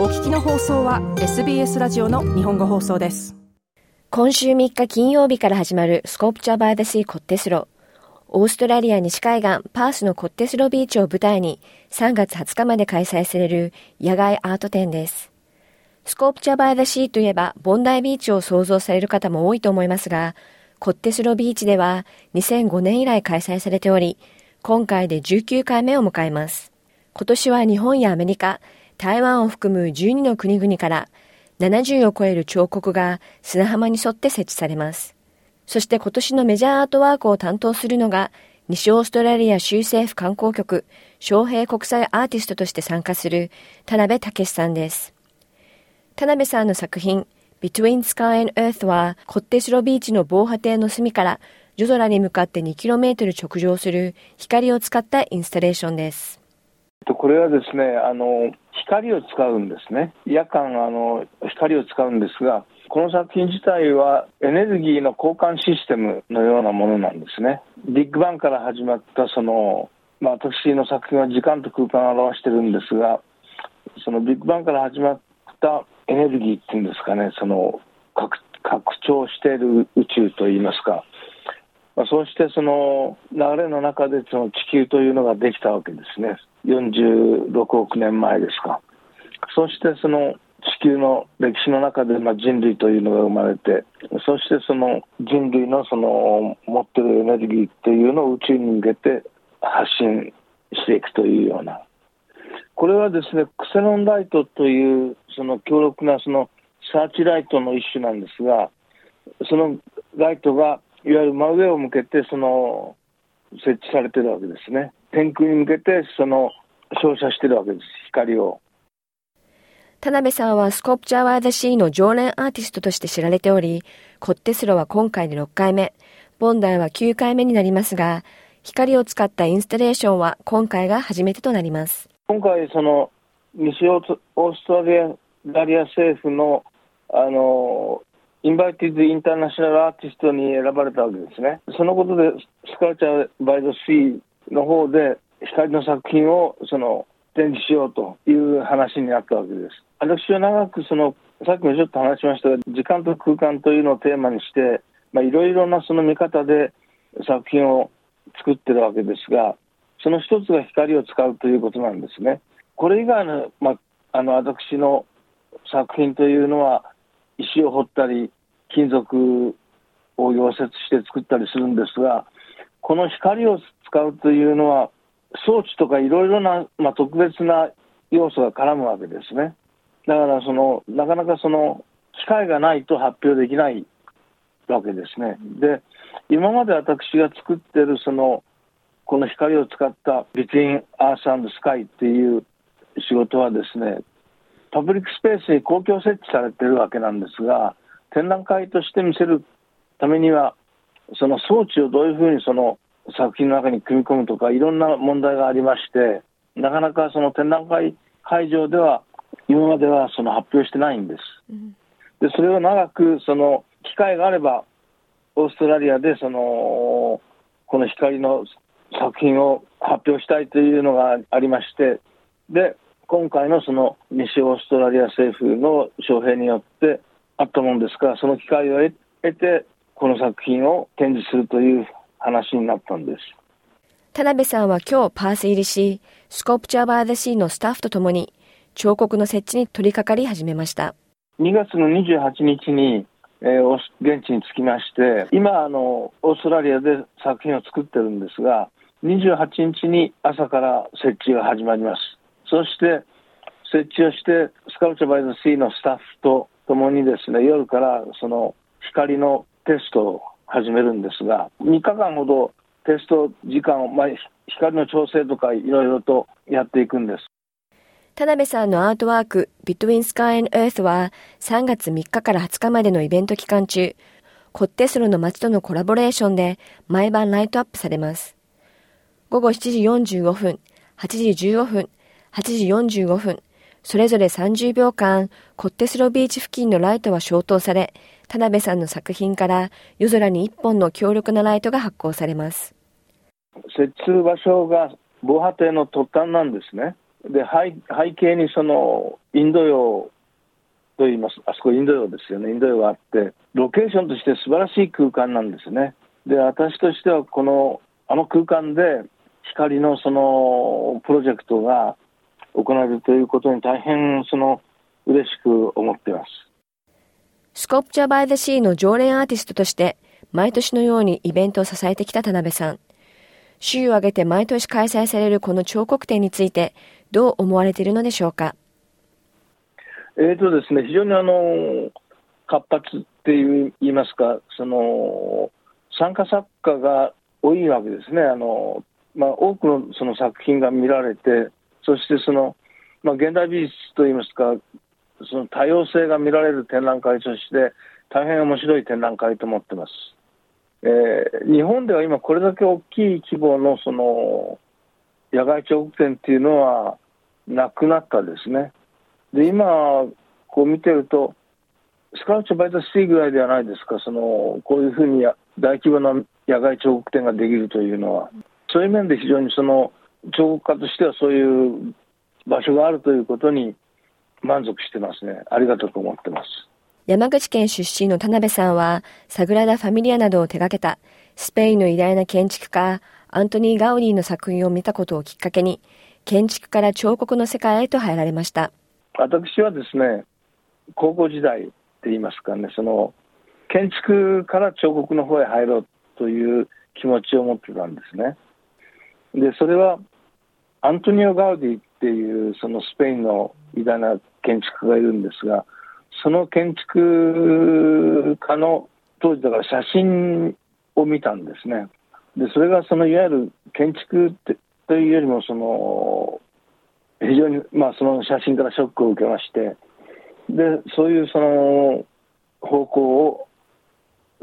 お聞きの放送は SBS ラジオの日本語放送です今週3日金曜日から始まるスコープチャーバイダシーコッテスロオーストラリア西海岸パースのコッテスロビーチを舞台に3月20日まで開催される野外アート展です。スコープチャーバイダシーといえばボンダイビーチを想像される方も多いと思いますが、コッテスロビーチでは2005年以来開催されており、今回で19回目を迎えます。今年は日本やアメリカ、台湾を含む12の国々から70を超える彫刻が砂浜に沿って設置されます。そして今年のメジャーアートワークを担当するのが、西オーストラリア州政府観光局、昌平国際アーティストとして参加する田辺武さんです。田辺さんの作品、Between Sky and Earth は、コッテシロビーチの防波堤の隅から夜空に向かって 2km 直上する光を使ったインスタレーションです。これはですね、あの、光を使うんですね。夜間、あの、光を使うんですが、この作品自体はエネルギーの交換システムのようなものなんですね。ビッグバンから始まったその、まあ、私の作品は時間と空間を表してるんですが、そのビッグバンから始まったエネルギーっていうんですかね、その拡張している宇宙といいますか、まあ、そうしてその流れの中でその地球というのができたわけですね。46億年前ですか。そしてその地球の歴史の中で、まあ、人類というのが生まれてそしてその人類のその持ってるエネルギーっていうのを宇宙に向けて発信していくというようなこれはですねクセノンライトというその強力なそのサーチライトの一種なんですがそのライトがいわゆる真上を向けてその設置されてるわけですね天空に向けてその照射してるわけです光を。田辺さんはスコープチャーワーザシーの常連アーティストとして知られており、コッテスロは今回で6回目、ボンダイは9回目になりますが、光を使ったインスタレーションは今回が初めてとなります。今回、その、西オーストラリア政府の、あの、インバイティズ・インターナショナルアーティストに選ばれたわけですね。そのことで、スカルチャー・バイ・ド・シーの方で、光の作品を、その、展示しようという話になったわけです。私は長くそのさっきもちょっと話しましたが時間と空間というのをテーマにしていろいろなその見方で作品を作ってるわけですがその一つが光を使うということなんですね。これ以外の,、まあ、あの私の作品というのは石を彫ったり金属を溶接して作ったりするんですがこの光を使うというのは装置とかいろいろな、まあ、特別な要素が絡むわけですね。だからその、なかなかその、機会がないと発表できないわけですね。で、今まで私が作ってるその、この光を使った Between Earth and Sky っていう仕事はですね、パブリックスペースに公共設置されてるわけなんですが、展覧会として見せるためには、その装置をどういうふうにその作品の中に組み込むとか、いろんな問題がありまして、なかなかその展覧会会場では今まではその発表してないんです。でそれを長くその機会があればオーストラリアでそのこの光の作品を発表したいというのがありましてで今回のその西オーストラリア政府の招聘によってあったものですからその機会を得てこの作品を展示するという話になったんです。田辺さんは今日パース入りし、スコープチャーバーデシーのスタッフとともに彫刻の設置に取り掛かり始めました。2月の28日に、えー、現地に着きまして、今あの、オーストラリアで作品を作ってるんですが、28日に朝から設置が始まります。そして、設置をして、スカルチャーバイズシーのスタッフと共にですね、夜からその光のテストを始めるんですが、3日間ほどテスト時間を、まあ、光の調整とかいろいろとやっていくんです。田辺さんのアートワーク Between Sky and Earth は3月3日から20日までのイベント期間中、コッテスロの街とのコラボレーションで毎晩ライトアップされます。午後7時45分、8時15分、8時45分、それぞれ30秒間、コッテスロビーチ付近のライトは消灯され、田辺さんの作品から夜空に1本の強力なライトが発光されます。設置場所が防波堤の突端なんですね。で背背景にそのインド洋と言います、あそこインド洋ですよね、インド洋があって、ロケーションとして素晴らしい空間なんですね。で、私としてはこの、あの空間で光のそのプロジェクトが行われるということに大変その嬉しく思っています。スコプチャーバイザシーの常連アーティストとして、毎年のようにイベントを支えてきた田辺さん。週を挙げて毎年開催されるこの彫刻展について、どう思われているのでしょうか？えーとですね、非常にあの活発っていう言いますか、その参加作家が多いわけですね。あのまあ、多くのその作品が見られて、そしてその、まあ、現代美術といいますか、その多様性が見られる展覧会として、大変面白い展覧会と思ってます。えー、日本では今、これだけ大きい規模のその野外彫刻展っていうのはなくなったですね。で、今、こう見てると、スカウチバイトシティぐらいではないですか、そのこういうふうに大規模な野外彫刻展ができるというのは、そういう面で非常にその彫刻家としてはそういう場所があるということに満足してますね。ありがとうと思ってます。山口県出身の田辺さんは、サグラダ・ファミリアなどを手掛けたスペインの偉大な建築家、アントニー・ガウディの作品を見たことをきっかけに、建築から彫刻の世界へと入られました。私はですね、高校時代って言いますかね、その建築から彫刻の方へ入ろうという気持ちを持ってたんですね。で、それはアントニオ・ガウディっていうそのスペインの偉大な建築家がいるんですが、その建築家の当時だから写真を見たんですね。で、それがそのいわゆる建築というよりもその非常にまあその写真からショックを受けまして、で、そういうその方向を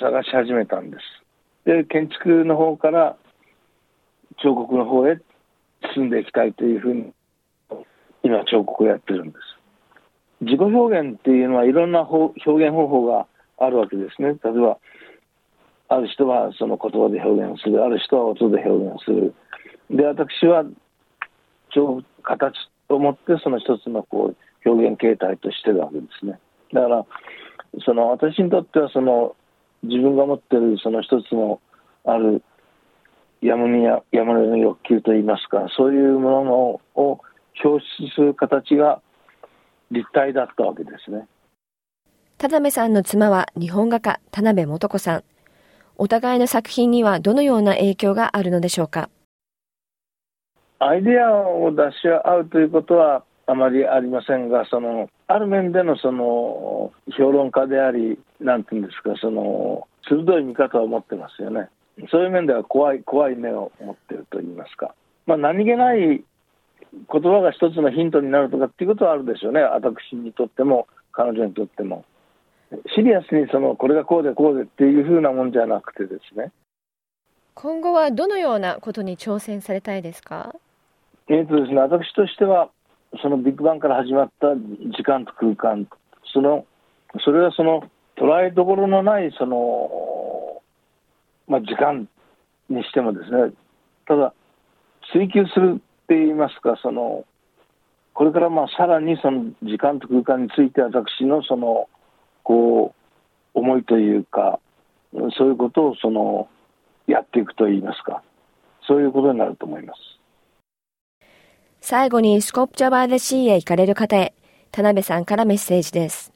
探し始めたんです。で、建築の方から彫刻の方へっ進んでいきたいというふうに、今彫刻をやってるんです。自己表現っていうのはいろんな表現方法があるわけですね。例えば、ある人はその言葉で表現する、ある人は音で表現する。で、私は、形と思ってその一つのこう表現形態としてるわけですね。だから、その私にとってはその自分が持ってるその一つのあるやむにややむの欲求といいますか、そういうものを表出する形が立体だったわけですね。田辺さんの妻は日本画家田辺素子さん。お互いの作品にはどのような影響があるのでしょうか？アイデアを出し合うということはあまりありませんが、そのある面でのその評論家であり、なんていうんですか、その鋭い見方を持ってますよね。そういう面では怖い怖い目を持っていると言いますか、まあ、何気ない言葉が一つのヒントになるとかっていうことはあるでしょうね、私にとっても、彼女にとっても。シリアスにそのこれがこうでこうでっていうふうなもんじゃなくてですね。今後はどのようなことに挑戦されたいですか？えーとですね、私としては、そのビッグバンから始まった時間と空間、そのそれはその捉えどころのないそのまあ、時間にしてもですね、ただ、追求するって言いますか、その、これからまあさらにその時間と空間について私のその、こう、思いというか、そういうことをその、やっていくと言いますか、そういうことになると思います。最後にスコップチャバーデシーへ行かれる方へ、田辺さんからメッセージです。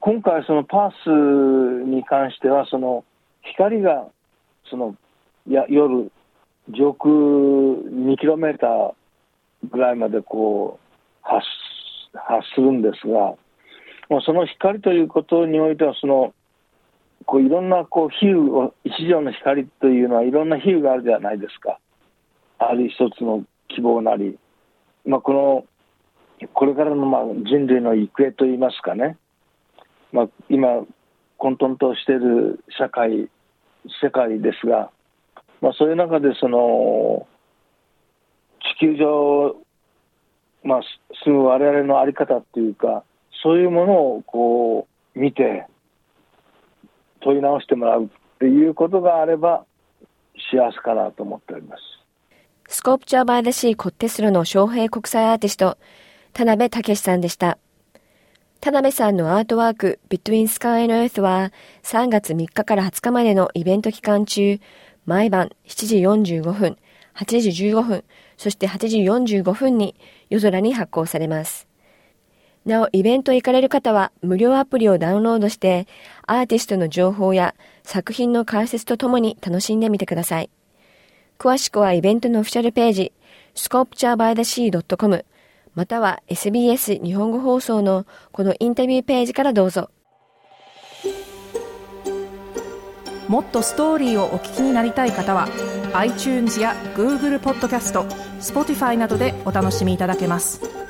今回そのパースに関しては、その、光がそのや夜上空2キロメーターぐらいまでこう発発するんですが、もうその光ということにおいてはそのこういろんなこう比喩を一条の光というのはいろんな比喩があるじゃないですか。ある一つの希望なり、まあ、このこれからのまあ人類の行方といいますかね、まあ、今混沌としている社会世界ですが、まあ、そういう中でその地球上、まあ、住む我々の在り方っていうかそういうものをこう見て問い直してもらうっていうことがあれば幸せかなと思っております。スコープチャーバーデシーコッテスロの昌平国際アーティスト、田辺武さんでした。田辺さんのアートワーク Between Sky and Earth は3月3日から20日までのイベント期間中、毎晩7時45分、8時15分、そして8時45分に夜空に発行されます。なお、イベント行かれる方は無料アプリをダウンロードして、アーティストの情報や作品の解説とともに楽しんでみてください。詳しくはイベントのオフィシャルページ、sculpturebythesea.com または SBS 日本語放送のこのインタビューページからどうぞ。もっとストーリーをお聞きになりたい方は iTunes や Google ポッドキャスト Spotify などでお楽しみいただけます。